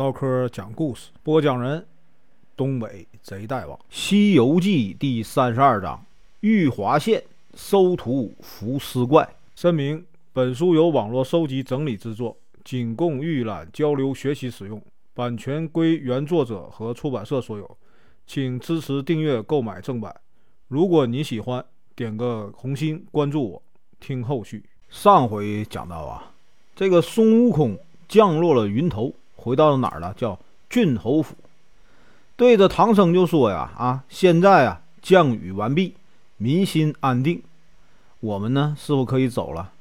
唠嗑讲故事，播讲人：东北贼大王，《西游记》第三十二章：玉华县收徒伏尸怪。声明：本书由网络收集整理制作，仅供预览、交流、学习使用，版权归原作者和出版社所有，请支持订阅、购买正版。如果你喜欢，点个红心，关注我，听后续。上回讲到啊，这个孙悟空降落了云头。回到了哪儿了？叫郡侯府，对着唐僧就说呀：“啊，现在啊，降雨完毕，民心安定，我们呢，是否可以走了？”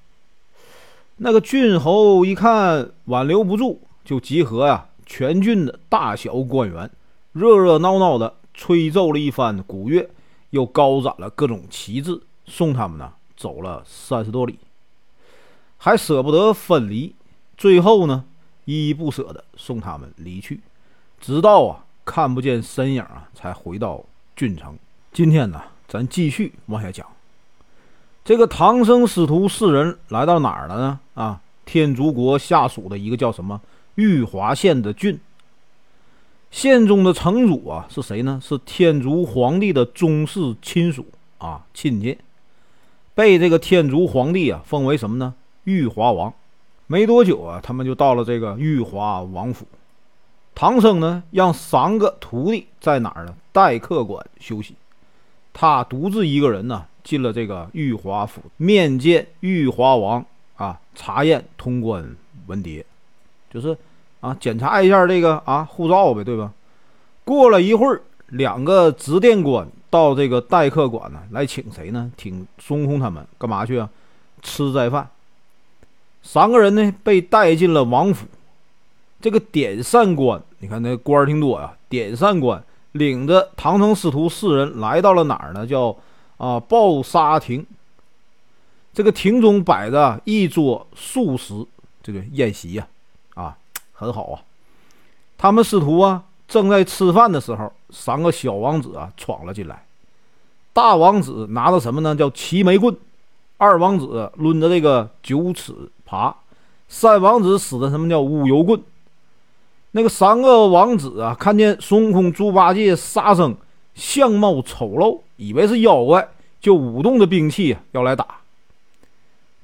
那个郡侯一看挽留不住，就集合呀全郡的大小官员，热热闹闹的吹奏了一番鼓乐，又高展了各种旗帜，送他们呢走了三十多里，还舍不得分离，最后呢。依依不舍地送他们离去，直到啊看不见身影啊，才回到郡城。今天呢，咱继续往下讲。这个唐僧师徒四人来到哪儿了呢？啊，天竺国下属的一个叫什么玉华县的郡。县中的城主啊是谁呢？是天竺皇帝的宗室亲属啊，亲戚，被这个天竺皇帝啊封为什么呢？玉华王。没多久啊，他们就到了这个玉华王府。唐僧呢，让三个徒弟在哪儿呢？待客馆休息。他独自一个人呢，进了这个玉华府，面见玉华王啊，查验通关文牒，就是啊，检查一下这个啊护照呗，对吧？过了一会儿，两个执殿官到这个待客馆呢，来请谁呢？请孙悟空他们干嘛去啊？吃斋饭。三个人呢被带进了王府，这个点膳官，你看那官儿挺多呀。点膳官领着唐僧师徒四人来到了哪儿呢？叫啊抱沙亭。这个亭中摆着一桌素食，这个宴席呀，啊很好啊。他们师徒啊正在吃饭的时候，三个小王子啊闯了进来。大王子拿着什么呢？叫齐眉棍。二王子抡着这个九尺爬，三王子使的什么叫乌油棍？那个三个王子啊，看见孙悟空、猪八戒、沙僧相貌丑陋，以为是妖怪，就舞动着兵器要来打。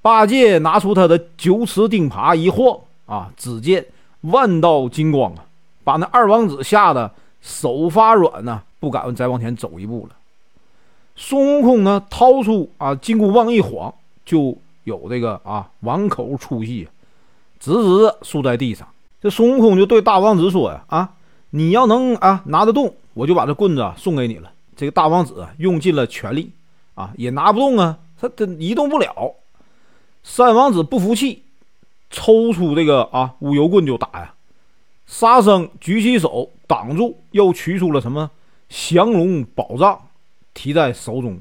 八戒拿出他的九齿钉耙一晃啊，只见万道金光啊，把那二王子吓得手发软呐，不敢再往前走一步了。孙悟空呢，掏出啊金箍棒一晃，就有这个啊碗口粗细，直直竖在地上。这孙悟空就对大王子说呀：“啊，你要能啊拿得动，我就把这棍子送给你了。”这个大王子用尽了全力啊，也拿不动啊，他他移动不了。三王子不服气，抽出这个啊乌油棍就打呀。沙僧举起手挡住，又取出了什么降龙宝杖。提在手中，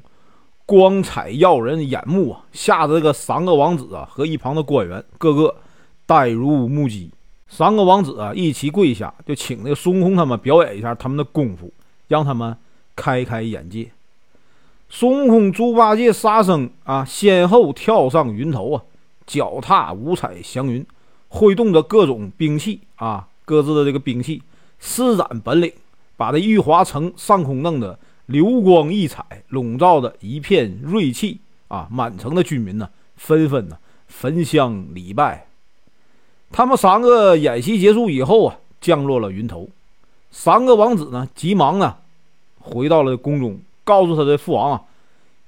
光彩耀人眼目啊！吓得这个三个王子啊和一旁的官员个个呆如木鸡。三个王子啊一起跪下，就请那个孙悟空他们表演一下他们的功夫，让他们开开眼界。孙悟空、猪八戒、沙僧啊，先后跳上云头啊，脚踏五彩祥云，挥动着各种兵器啊，各自的这个兵器施展本领，把这玉华城上空弄得。流光溢彩，笼罩着一片锐气啊！满城的居民呢，纷纷呢焚香礼拜。他们三个演习结束以后啊，降落了云头。三个王子呢，急忙呢回到了宫中，告诉他的父王啊，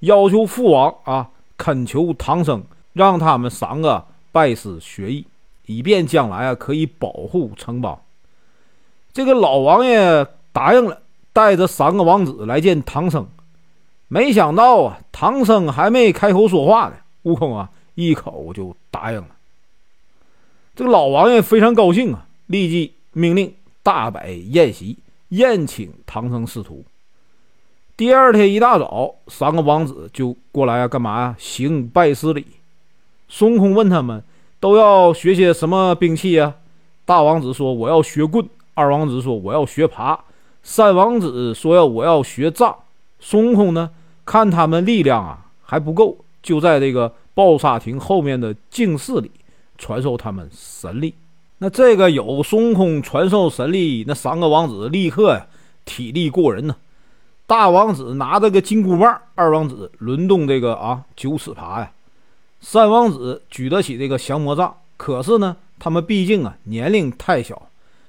要求父王啊恳求唐僧，让他们三个拜师学艺，以便将来啊可以保护城邦。这个老王爷答应了。带着三个王子来见唐僧，没想到啊，唐僧还没开口说话呢，悟空啊一口就答应了。这个老王爷非常高兴啊，立即命令大摆宴席，宴请唐僧师徒。第二天一大早，三个王子就过来啊，干嘛呀？行拜师礼。孙悟空问他们都要学些什么兵器呀？大王子说：“我要学棍。”二王子说：“我要学耙。”三王子说：“要我要学杖。”孙悟空呢？看他们力量啊还不够，就在这个抱沙亭后面的净室里传授他们神力。那这个有孙悟空传授神力，那三个王子立刻呀体力过人呢。大王子拿着个金箍棒，二王子轮动这个啊九齿耙呀，三王子举得起这个降魔杖。可是呢，他们毕竟啊年龄太小，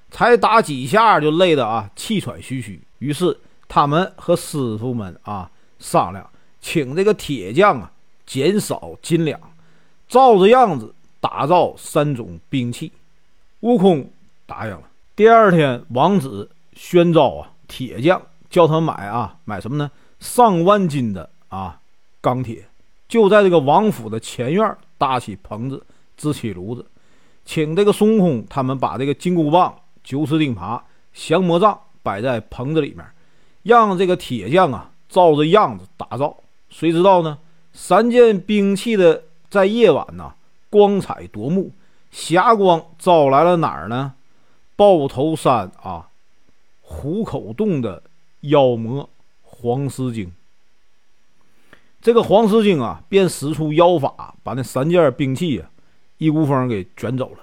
才打几下就累得啊气喘吁吁。于是他们和师傅们啊商量，请这个铁匠啊减少斤两，照着样子打造三种兵器。悟空答应了。第二天，王子宣召啊铁匠。叫他买啊，买什么呢？上万斤的啊钢铁，就在这个王府的前院搭起棚子，支起炉子，请这个孙悟空他们把这个金箍棒、九齿钉耙、降魔杖摆在棚子里面，让这个铁匠啊照着样子打造。谁知道呢？三件兵器的在夜晚呐光彩夺目，霞光照来了哪儿呢？豹头山啊，虎口洞的。妖魔黄狮精，这个黄狮精啊，便使出妖法，把那三件兵器啊一股风给卷走了。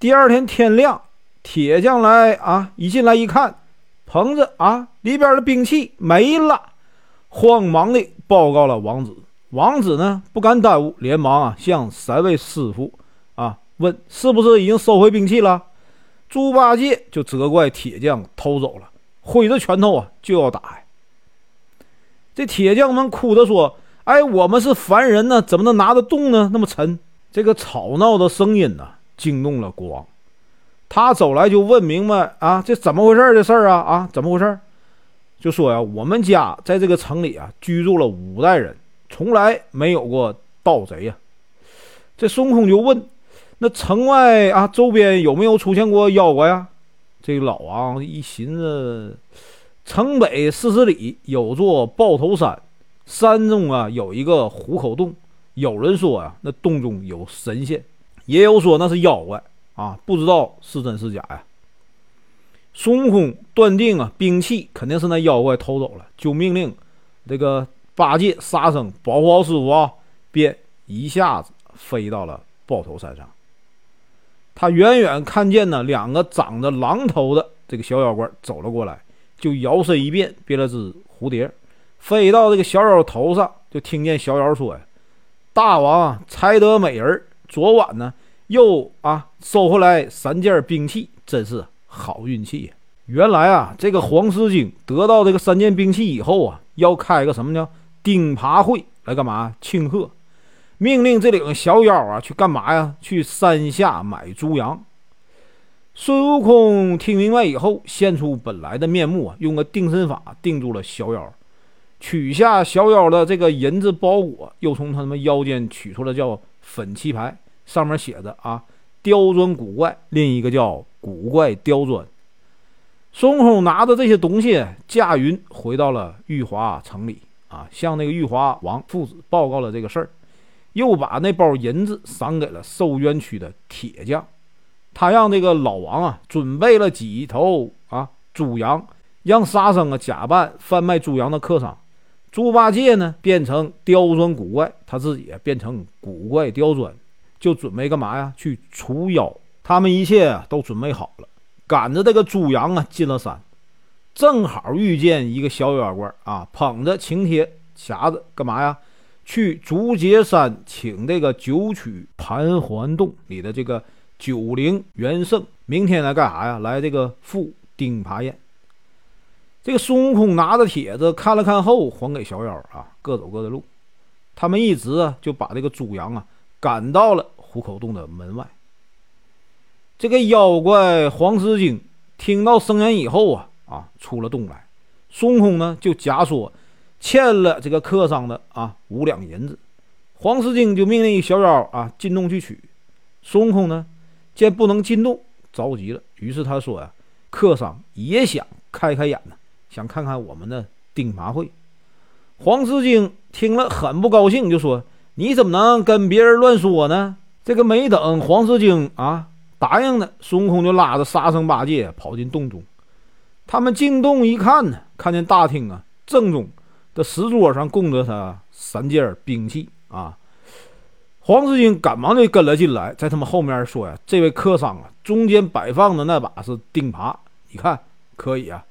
第二天天亮，铁匠来啊，一进来一看，棚子啊里边的兵器没了，慌忙的报告了王子。王子呢不敢耽误，连忙啊向三位师傅啊问，是不是已经收回兵器了？猪八戒就责怪铁匠偷走了。挥着拳头啊，就要打呀。这铁匠们哭着说：“哎，我们是凡人呢，怎么能拿得动呢？那么沉。”这个吵闹的声音呢，惊动了国王。他走来就问明白啊，这怎么回事的事儿啊啊，怎么回事？就说呀，我们家在这个城里啊，居住了五代人，从来没有过盗贼呀。这孙悟空就问：“那城外啊，周边有没有出现过妖怪呀？”这个老王一寻思，城北四十里有座豹头山，山中啊有一个虎口洞。有人说呀，那洞中有神仙，也有说那是妖怪啊，不知道是真是假呀。孙悟空断定啊，兵器肯定是那妖怪偷走了，就命令这个八戒、沙僧保护好师傅啊，便一下子飞到了豹头山上。他远远看见呢，两个长着狼头的这个小妖怪走了过来，就摇身一变，变了只蝴蝶，飞到这个小妖头上，就听见小妖说：“呀，大王才得美人，昨晚呢又啊收回来三件兵器，真是好运气！”原来啊，这个黄狮精得到这个三件兵器以后啊，要开个什么叫钉耙会来干嘛庆贺。命令这两个小妖啊去干嘛呀？去山下买猪羊。孙悟空听明白以后，现出本来的面目啊，用个定身法定住了小妖，取下小妖的这个银子包裹，又从他们腰间取出了叫粉漆牌，上面写着啊“刁钻古怪”，另一个叫“古怪刁钻”。孙悟空拿着这些东西驾云回到了玉华城里啊，向那个玉华王父子报告了这个事儿。又把那包银子赏给了寿元区的铁匠，他让这个老王啊准备了几头啊猪羊，让沙僧啊假扮贩卖猪羊的客商，猪八戒呢变成刁钻古怪，他自己变成古怪刁钻，就准备干嘛呀？去除妖。他们一切都准备好了，赶着这个猪羊啊进了山，正好遇见一个小妖怪啊，捧着请帖匣子干嘛呀？去竹节山请这个九曲盘桓洞里的这个九灵元圣，明天来干啥呀？来这个赴钉耙宴。这个孙悟空拿着帖子看了看后，还给小妖啊，各走各的路。他们一直啊就把这个猪羊啊赶到了虎口洞的门外。这个妖怪黄狮精听到声音以后啊啊出了洞来，孙悟空呢就假说。欠了这个客商的啊五两银子，黄狮精就命令小妖啊进洞去取。孙悟空呢见不能进洞，着急了，于是他说呀：“客商也想开开眼呢，想看看我们的钉耙会。”黄狮精听了很不高兴，就说：“你怎么能跟别人乱说呢？”这个没等黄狮精啊答应呢，孙悟空就拉着沙僧八戒跑进洞中。他们进洞一看呢，看见大厅啊正中。的石桌上供着他三件兵器啊，黄狮精赶忙就跟了进来，在他们后面说呀：“这位客商啊，中间摆放的那把是钉耙，你看可以啊。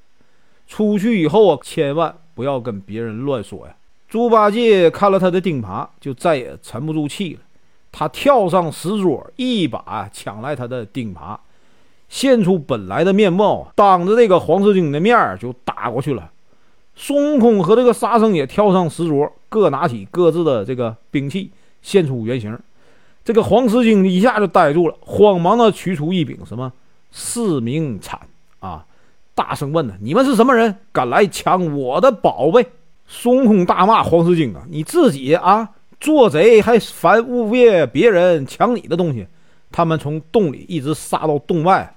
出去以后啊，千万不要跟别人乱说呀。”猪八戒看了他的钉耙，就再也沉不住气了。他跳上石桌，一把抢来他的钉耙，现出本来的面貌，当着这个黄狮精的面就打过去了。孙悟空和这个沙僧也跳上石桌，各拿起各自的这个兵器，现出原形。这个黄狮精一下就呆住了，慌忙的取出一柄什么四明铲啊，大声问呢：“你们是什么人？敢来抢我的宝贝？”孙悟空大骂黄狮精啊！你自己啊做贼还烦污蔑别人抢你的东西！他们从洞里一直杀到洞外，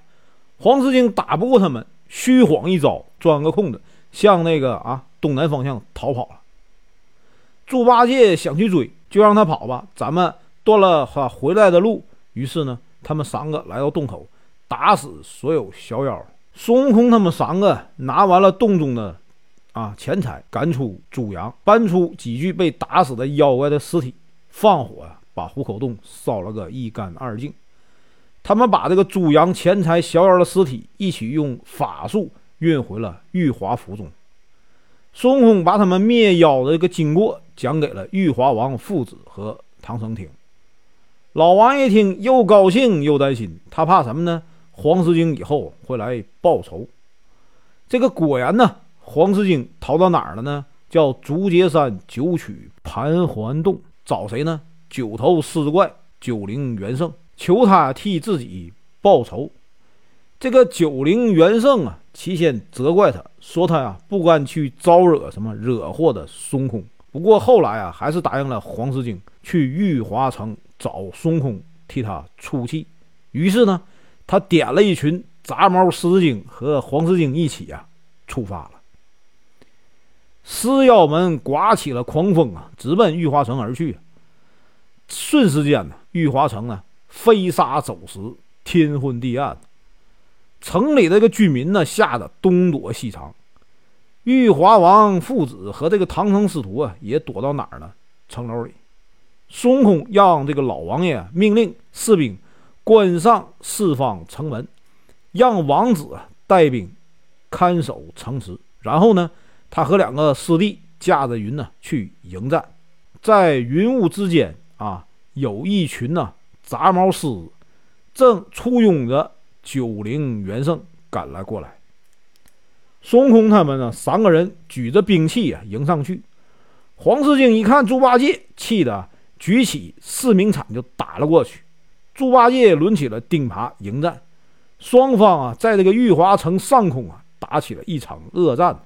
黄狮精打不过他们，虚晃一招，钻个空子向那个啊东南方向逃跑了。猪八戒想去追，就让他跑吧，咱们断了他回来的路。于是呢，他们三个来到洞口，打死所有小妖。孙悟空他们三个拿完了洞中的。啊！钱财赶出猪羊，搬出几具被打死的妖怪的尸体，放火呀，把虎口洞烧了个一干二净。他们把这个猪羊、钱财、小妖的尸体一起用法术运回了玉华府中。孙悟空把他们灭妖的这个经过讲给了玉华王父子和唐僧听。老王一听，又高兴又担心，他怕什么呢？黄狮精以后会来报仇。这个果然呢。黄狮精逃到哪儿了呢？叫竹节山九曲盘桓洞，找谁呢？九头狮子怪九灵元圣，求他替自己报仇。这个九灵元圣啊，起先责怪他说他呀不敢去招惹什么惹祸的孙悟空。不过后来啊，还是答应了黄狮精去玉华城找孙悟空替他出气。于是呢，他点了一群杂毛狮子精和黄狮精一起啊出发了。狮妖们刮起了狂风啊，直奔玉华城而去。瞬时间呢，玉华城呢飞沙走石，天昏地暗。城里这个居民呢，吓得东躲西藏。玉华王父子和这个唐僧师徒啊，也躲到哪儿呢？城楼里。孙悟空让这个老王爷命令士兵关上四方城门，让王子带兵看守城池，然后呢？他和两个师弟驾着云呢去迎战，在云雾之间啊，有一群呢杂毛狮正簇拥着九灵元圣赶来过来。孙悟空他们呢三个人举着兵器啊迎上去。黄狮精一看猪八戒，气得举起四明铲就打了过去。猪八戒抡起了钉耙迎战，双方啊在这个玉华城上空啊打起了一场恶战。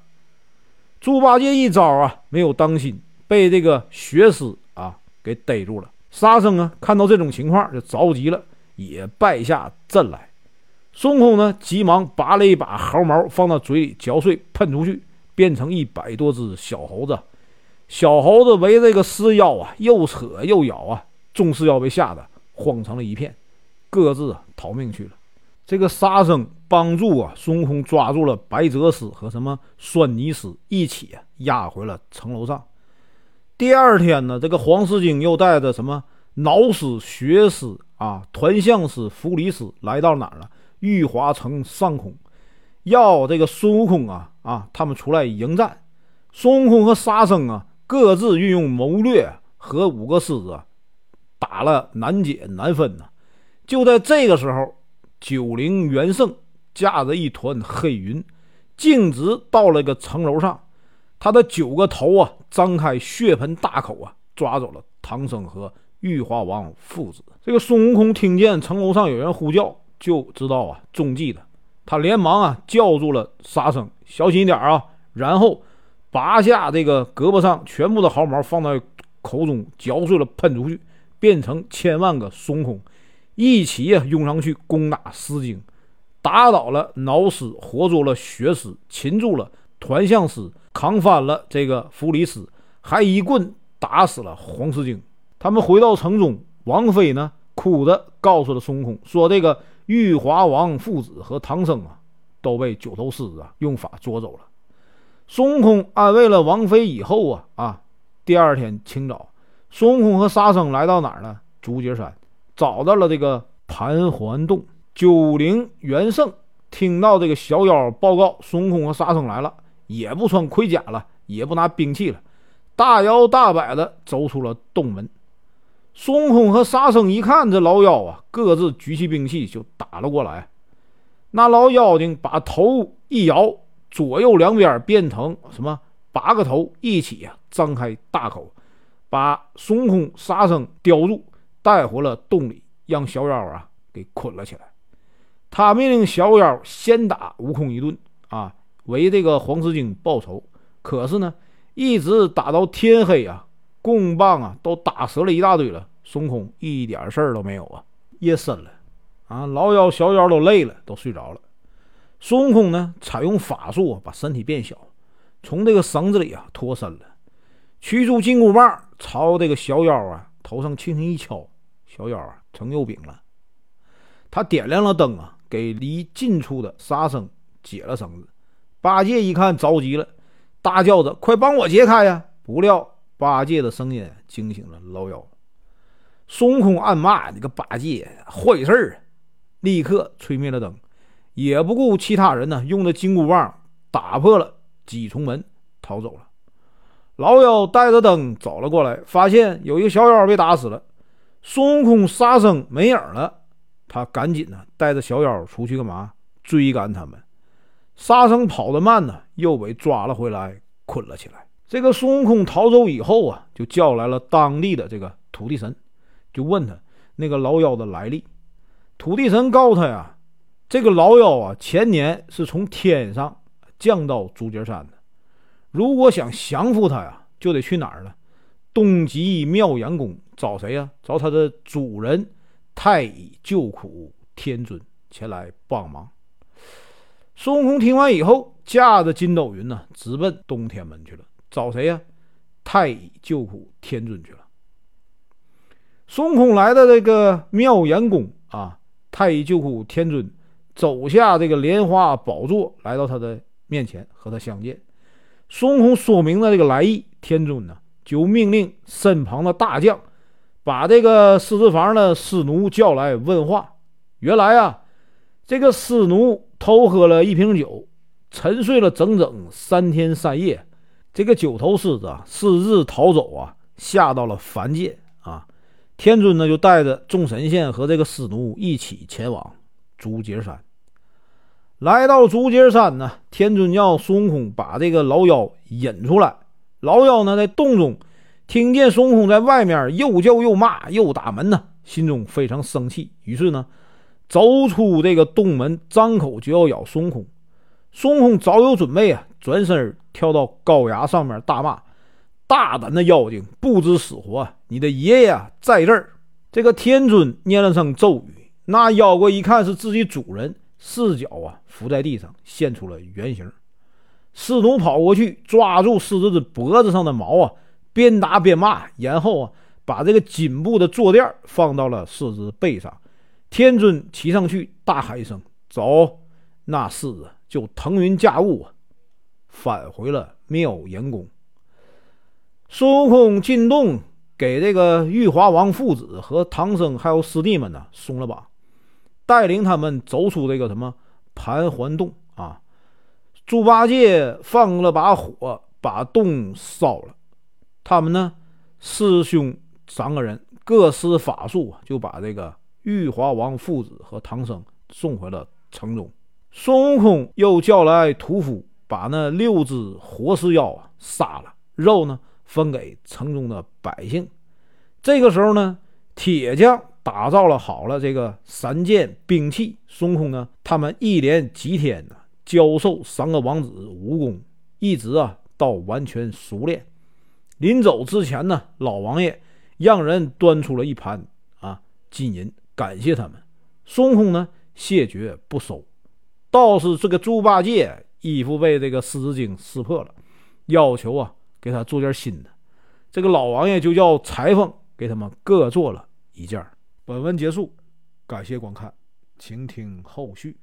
猪八戒一招啊，没有当心，被这个血狮啊给逮住了。沙僧啊，看到这种情况就着急了，也败下阵来。孙悟空呢，急忙拔了一把毫毛放到嘴里嚼碎，喷出去，变成一百多只小猴子。小猴子围着这个狮妖啊，又扯又咬啊，众狮妖被吓得慌成了一片，各自逃命去了。这个沙僧帮助啊，孙悟空抓住了白泽师和什么酸泥师，一起啊押回了城楼上。第二天呢，这个黄狮精又带着什么挠师、血师啊、团象师、符离师来到哪儿了？玉华城上空，要这个孙悟空啊啊，他们出来迎战。孙悟空和沙僧啊，各自运用谋略和五个狮子打了难解难分呢。就在这个时候。九灵元圣驾着一团黑云，径直到了个城楼上。他的九个头啊，张开血盆大口啊，抓走了唐僧和玉华王父子。这个孙悟空听见城楼上有人呼叫，就知道啊中计了。他连忙啊叫住了沙僧，小心点啊！然后拔下这个胳膊上全部的毫毛，放在口中嚼碎了，喷出去，变成千万个孙悟空。一起呀，拥上去攻打狮精，打倒了挠狮，活捉了血狮，擒住了团象狮，扛翻了这个符离狮，还一棍打死了黄狮精。他们回到城中，王妃呢，哭着告诉了孙悟空，说这个玉华王父子和唐僧啊，都被九头狮子啊用法捉走了。孙悟空安慰了王妃以后啊啊，第二天清早，孙悟空和沙僧来到哪儿呢？竹节山，找到了这个盘桓洞。九灵元圣听到这个小妖报告，孙悟空和沙僧来了，也不穿盔甲了，也不拿兵器了，大摇大摆的走出了洞门。孙悟空和沙僧一看这老妖啊，各自举起兵器就打了过来。那老妖精把头一摇，左右两边变成什么八个头一起啊，张开大口，把孙悟空、沙僧叼住，带回了洞里，让小妖啊给捆了起来。他命令小妖先打悟空一顿啊，为这个黄狮精报仇。可是呢，一直打到天黑啊，棍棒啊都打折了一大堆了，孙悟空一点事儿都没有啊。夜深了啊，老妖小妖都累了，都睡着了。孙悟空呢，采用法术啊把身体变小，从这个绳子里啊脱身了，取出金箍棒，朝这个小妖啊头上轻轻一敲，小妖啊成肉饼了。他点亮了灯啊。给离近处的沙僧解了绳子，八戒一看着急了，大叫着：“快帮我解开呀！”不料八戒的声音惊醒了老妖。孙悟空暗骂：“你个八戒，坏事儿！”立刻吹灭了灯，也不顾其他人呢，用的金箍棒打破了几重门，逃走了。老妖带着灯走了过来，发现有一个小妖被打死了，孙悟空、沙僧没影了。他赶紧呢，带着小妖出去干嘛？追赶他们。沙僧跑得慢呢，又被抓了回来，捆了起来。这个孙悟空逃走以后啊，就叫来了当地的这个土地神，就问他那个老妖的来历。土地神告诉他呀，这个老妖啊，前年是从天上降到竹节山的。如果想降服他呀，就得去哪儿呢？东极妙严宫找谁呀？找他的主人。太乙救苦天尊前来帮忙。孙悟空听完以后，驾着筋斗云呢，直奔东天门去了。找谁呀？太乙救苦天尊去了。孙悟空来到这个妙严宫啊，太乙救苦天尊走下这个莲花宝座，来到他的面前，和他相见。孙悟空说明了这个来意，天尊呢就命令身旁的大将。把这个狮子房的师奴叫来问话。原来啊，这个师奴偷喝了一瓶酒，沉睡了整整三天三夜。这个九头狮子啊，私自逃走啊，下到了凡界啊。天尊呢，就带着众神仙和这个师奴一起前往竹节山。来到竹节山呢，天尊叫孙悟空把这个老妖引出来。老妖呢，在洞中。听见孙悟空在外面又叫又骂又打门呢，心中非常生气，于是呢，走出这个洞门，张口就要咬孙悟空。孙悟空早有准备啊，转身跳到高崖上面大骂：“大胆的妖精，不知死活！你的爷爷在这儿！”这个天尊念了声咒语，那妖怪一看是自己主人，四脚啊伏在地上，现出了原形。师徒跑过去，抓住狮子的脖子上的毛啊！边打边骂，然后啊，把这个颈部的坐垫放到了狮子背上。天尊骑上去，大喊一声：“走！”那狮子就腾云驾雾啊，返回了妙严宫。孙悟空进洞，给这个玉华王父子和唐僧还有师弟们呢松了绑，带领他们走出这个什么盘桓洞啊。猪八戒放了把火，把洞烧了。他们呢，师兄三个人各施法术，就把这个玉华王父子和唐僧送回了城中。孙悟空又叫来屠夫，把那六只活尸妖啊杀了，肉呢分给城中的百姓。这个时候呢，铁匠打造了好了这个三件兵器。孙悟空呢，他们一连几天呢，教授三个王子武功，一直啊到完全熟练。临走之前呢，老王爷让人端出了一盘啊金银，感谢他们。孙悟空呢，谢绝不收。倒是这个猪八戒衣服被这个狮子精撕破了，要求啊给他做件新的。这个老王爷就叫裁缝给他们各做了一件。本文结束，感谢观看，请听后续。